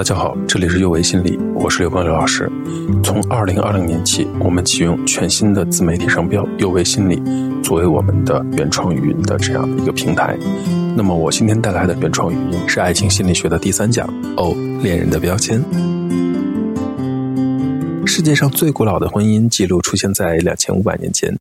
大家好，这里是幼为心理，我是刘光刘老师。从二零二零年起，我们启用全新的自媒体商标“幼为心理”作为我们的原创语音的这样一个平台。那么，我今天带来的原创语音是爱情心理学的第三讲哦，恋人的标签。世界上最古老的婚姻记录出现在两千五百年前，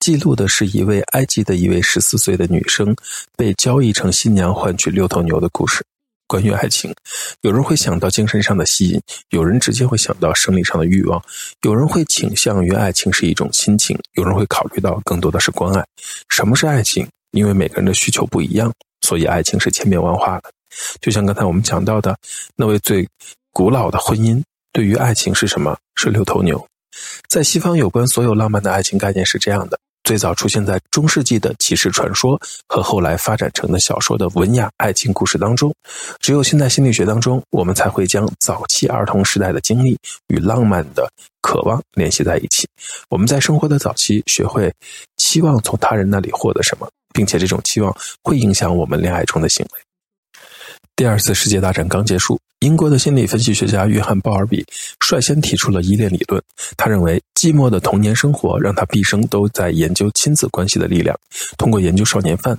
记录的是一位埃及的一位十四岁的女生被交易成新娘换取六头牛的故事。关于爱情，有人会想到精神上的吸引，有人直接会想到生理上的欲望，有人会倾向于爱情是一种亲情，有人会考虑到更多的是关爱。什么是爱情？因为每个人的需求不一样，所以爱情是千变万化的。就像刚才我们讲到的那位最古老的婚姻，对于爱情是什么？是六头牛。在西方，有关所有浪漫的爱情概念是这样的。最早出现在中世纪的骑士传说和后来发展成的小说的文雅爱情故事当中，只有现代心理学当中，我们才会将早期儿童时代的经历与浪漫的渴望联系在一起。我们在生活的早期学会期望从他人那里获得什么，并且这种期望会影响我们恋爱中的行为。第二次世界大战刚结束，英国的心理分析学家约翰·鲍尔比率先提出了依恋理论。他认为，寂寞的童年生活让他毕生都在研究亲子关系的力量。通过研究少年犯、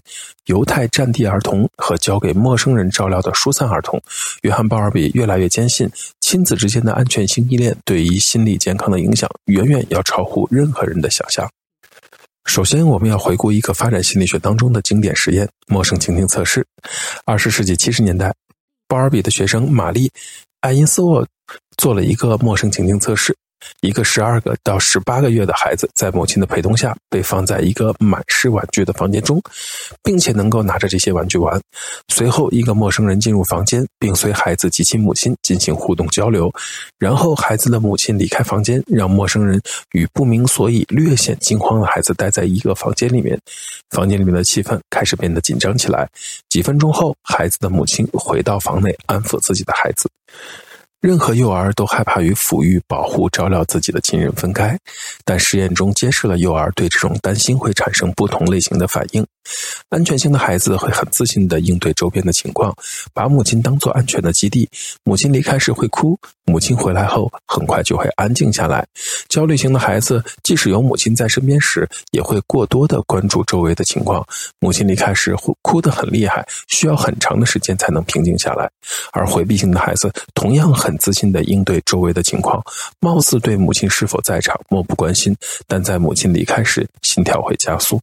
犹太战地儿童和交给陌生人照料的疏散儿童，约翰·鲍尔比越来越坚信，亲子之间的安全性依恋对于心理健康的影响远远要超乎任何人的想象。首先，我们要回顾一个发展心理学当中的经典实验——陌生情境测试。二十世纪七十年代，鲍尔比的学生玛丽·爱因斯沃做了一个陌生情境测试。一个十二个到十八个月的孩子，在母亲的陪同下，被放在一个满是玩具的房间中，并且能够拿着这些玩具玩。随后，一个陌生人进入房间，并随孩子及其母亲进行互动交流。然后，孩子的母亲离开房间，让陌生人与不明所以、略显惊慌的孩子待在一个房间里面。房间里面的气氛开始变得紧张起来。几分钟后，孩子的母亲回到房内，安抚自己的孩子。任何幼儿都害怕与抚育、保护、照料自己的亲人分开，但实验中揭示了幼儿对这种担心会产生不同类型的反应。安全性的孩子会很自信地应对周边的情况，把母亲当作安全的基地。母亲离开时会哭，母亲回来后很快就会安静下来。焦虑型的孩子即使有母亲在身边时，也会过多地关注周围的情况。母亲离开时会哭得很厉害，需要很长的时间才能平静下来。而回避型的孩子同样很很自信地应对周围的情况，貌似对母亲是否在场漠不关心，但在母亲离开时，心跳会加速。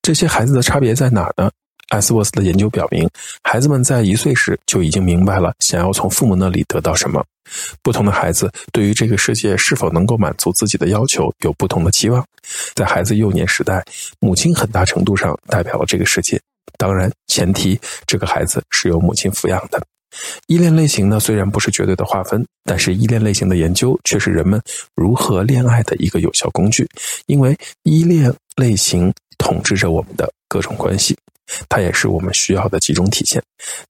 这些孩子的差别在哪呢？艾斯沃斯的研究表明，孩子们在一岁时就已经明白了想要从父母那里得到什么。不同的孩子对于这个世界是否能够满足自己的要求有不同的期望。在孩子幼年时代，母亲很大程度上代表了这个世界。当然，前提这个孩子是由母亲抚养的。依恋类型呢，虽然不是绝对的划分，但是依恋类型的研究却是人们如何恋爱的一个有效工具，因为依恋类型。统治着我们的各种关系，它也是我们需要的几种体现。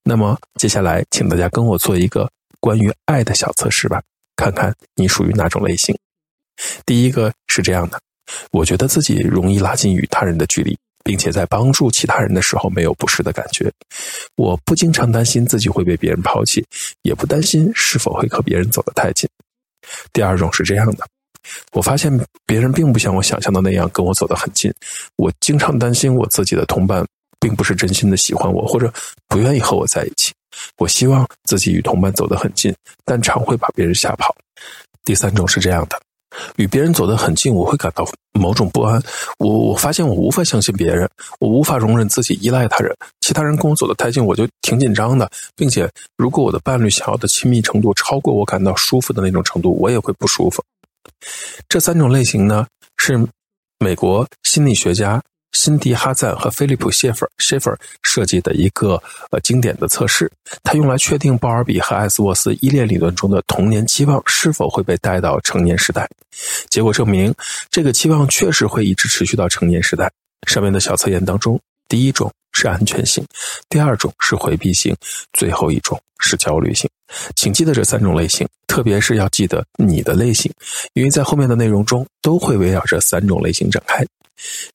那么，接下来请大家跟我做一个关于爱的小测试吧，看看你属于哪种类型。第一个是这样的：我觉得自己容易拉近与他人的距离，并且在帮助其他人的时候没有不适的感觉。我不经常担心自己会被别人抛弃，也不担心是否会和别人走得太近。第二种是这样的。我发现别人并不像我想象的那样跟我走得很近，我经常担心我自己的同伴并不是真心的喜欢我，或者不愿意和我在一起。我希望自己与同伴走得很近，但常会把别人吓跑。第三种是这样的，与别人走得很近，我会感到某种不安。我我发现我无法相信别人，我无法容忍自己依赖他人。其他人跟我走得太近，我就挺紧张的，并且如果我的伴侣想要的亲密程度超过我感到舒服的那种程度，我也会不舒服。这三种类型呢，是美国心理学家辛迪·哈赞和菲利普·谢弗谢弗设计的一个呃经典的测试，它用来确定鲍尔比和艾斯沃斯依恋理论中的童年期望是否会被带到成年时代。结果证明，这个期望确实会一直持续到成年时代。上面的小测验当中，第一种是安全性，第二种是回避性，最后一种是焦虑性。请记得这三种类型，特别是要记得你的类型，因为在后面的内容中都会围绕这三种类型展开。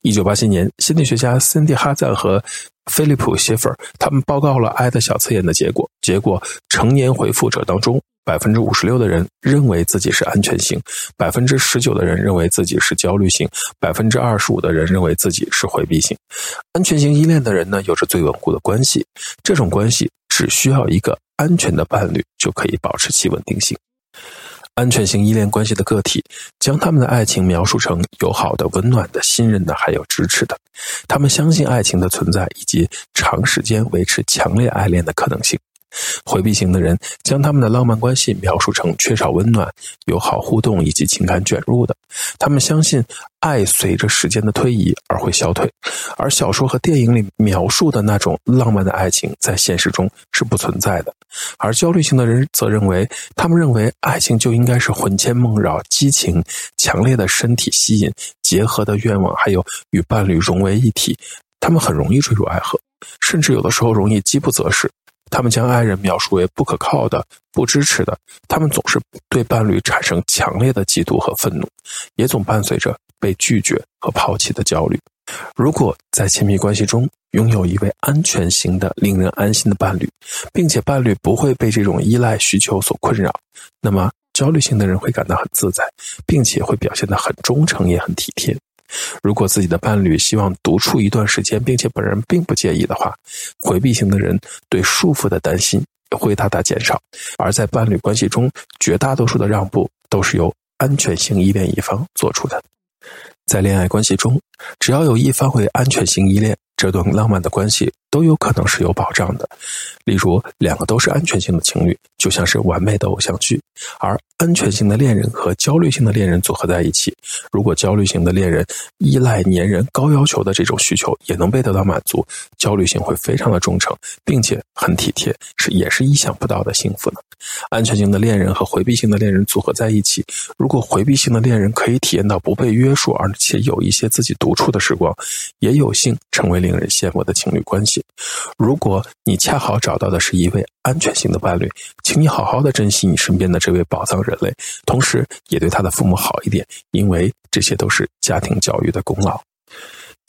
一九八七年，心理学家森蒂·哈赞和菲利普·谢弗他们报告了爱的小测验的结果。结果，成年回复者当中，百分之五十六的人认为自己是安全型，百分之十九的人认为自己是焦虑型，百分之二十五的人认为自己是回避型。安全型依恋的人呢，有着最稳固的关系，这种关系只需要一个安全的伴侣就可以保持其稳定性。安全型依恋关系的个体，将他们的爱情描述成友好的、温暖的、信任的，还有支持的。他们相信爱情的存在以及长时间维持强烈爱恋的可能性。回避型的人将他们的浪漫关系描述成缺少温暖、友好互动以及情感卷入的。他们相信爱随着时间的推移而会消退，而小说和电影里描述的那种浪漫的爱情在现实中是不存在的。而焦虑型的人则认为，他们认为爱情就应该是魂牵梦绕、激情、强烈的身体吸引、结合的愿望，还有与伴侣融为一体。他们很容易坠入爱河，甚至有的时候容易饥不择食。他们将爱人描述为不可靠的、不支持的，他们总是对伴侣产生强烈的嫉妒和愤怒，也总伴随着被拒绝和抛弃的焦虑。如果在亲密关系中拥有一位安全型的、令人安心的伴侣，并且伴侣不会被这种依赖需求所困扰，那么焦虑型的人会感到很自在，并且会表现得很忠诚，也很体贴。如果自己的伴侣希望独处一段时间，并且本人并不介意的话，回避型的人对束缚的担心会大大减少。而在伴侣关系中，绝大多数的让步都是由安全性依恋一方做出的。在恋爱关系中，只要有一方为安全性依恋，这段浪漫的关系都有可能是有保障的。例如，两个都是安全性的情侣，就像是完美的偶像剧。而安全性的恋人和焦虑性的恋人组合在一起，如果焦虑型的恋人依赖、粘人、高要求的这种需求也能被得到满足，焦虑型会非常的忠诚，并且很体贴，是也是意想不到的幸福呢。安全性的恋人和回避性的恋人组合在一起，如果回避性的恋人可以体验到不被约束，而且有一些自己独处的时光，也有幸成为令人羡慕的情侣关系。如果你恰好找到的是一位安全型的伴侣，请你好好的珍惜你身边的这位宝藏人类，同时也对他的父母好一点，因为这些都是家庭教育的功劳。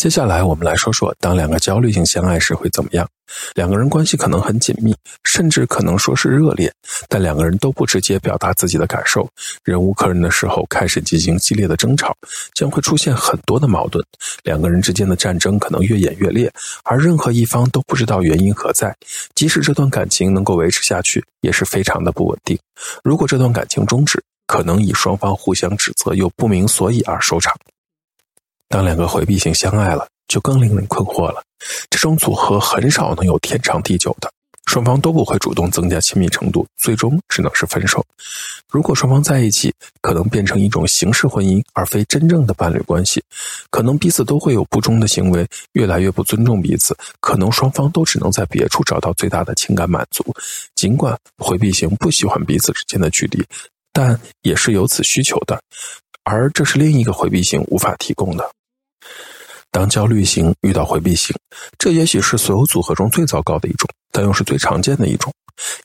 接下来，我们来说说，当两个焦虑性相爱时会怎么样？两个人关系可能很紧密，甚至可能说是热烈，但两个人都不直接表达自己的感受，忍无可忍的时候开始进行激烈的争吵，将会出现很多的矛盾。两个人之间的战争可能越演越烈，而任何一方都不知道原因何在。即使这段感情能够维持下去，也是非常的不稳定。如果这段感情终止，可能以双方互相指责又不明所以而收场。当两个回避型相爱了，就更令人困惑了。这种组合很少能有天长地久的，双方都不会主动增加亲密程度，最终只能是分手。如果双方在一起，可能变成一种形式婚姻，而非真正的伴侣关系。可能彼此都会有不忠的行为，越来越不尊重彼此。可能双方都只能在别处找到最大的情感满足。尽管回避型不喜欢彼此之间的距离，但也是有此需求的，而这是另一个回避型无法提供的。当焦虑型遇到回避型，这也许是所有组合中最糟糕的一种，但又是最常见的一种。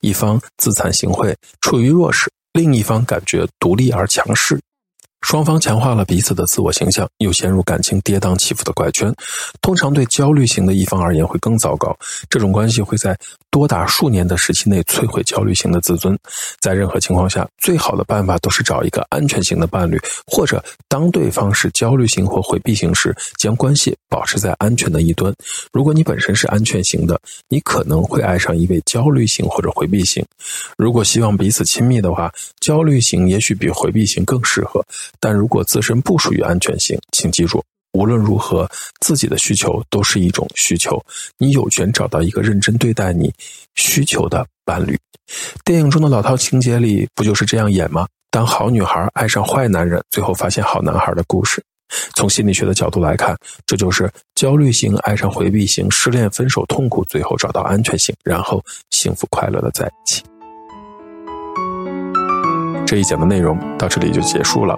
一方自惭形秽，处于弱势；另一方感觉独立而强势。双方强化了彼此的自我形象，又陷入感情跌宕起伏的怪圈。通常对焦虑型的一方而言会更糟糕，这种关系会在多达数年的时期内摧毁焦虑型的自尊。在任何情况下，最好的办法都是找一个安全型的伴侣，或者当对方是焦虑型或回避型时，将关系保持在安全的一端。如果你本身是安全型的，你可能会爱上一位焦虑型或者回避型。如果希望彼此亲密的话，焦虑型也许比回避型更适合。但如果自身不属于安全性，请记住，无论如何，自己的需求都是一种需求。你有权找到一个认真对待你需求的伴侣。电影中的老套情节里不就是这样演吗？当好女孩爱上坏男人，最后发现好男孩的故事。从心理学的角度来看，这就是焦虑型爱上回避型，失恋、分手、痛苦，最后找到安全性，然后幸福快乐的在一起。这一讲的内容到这里就结束了。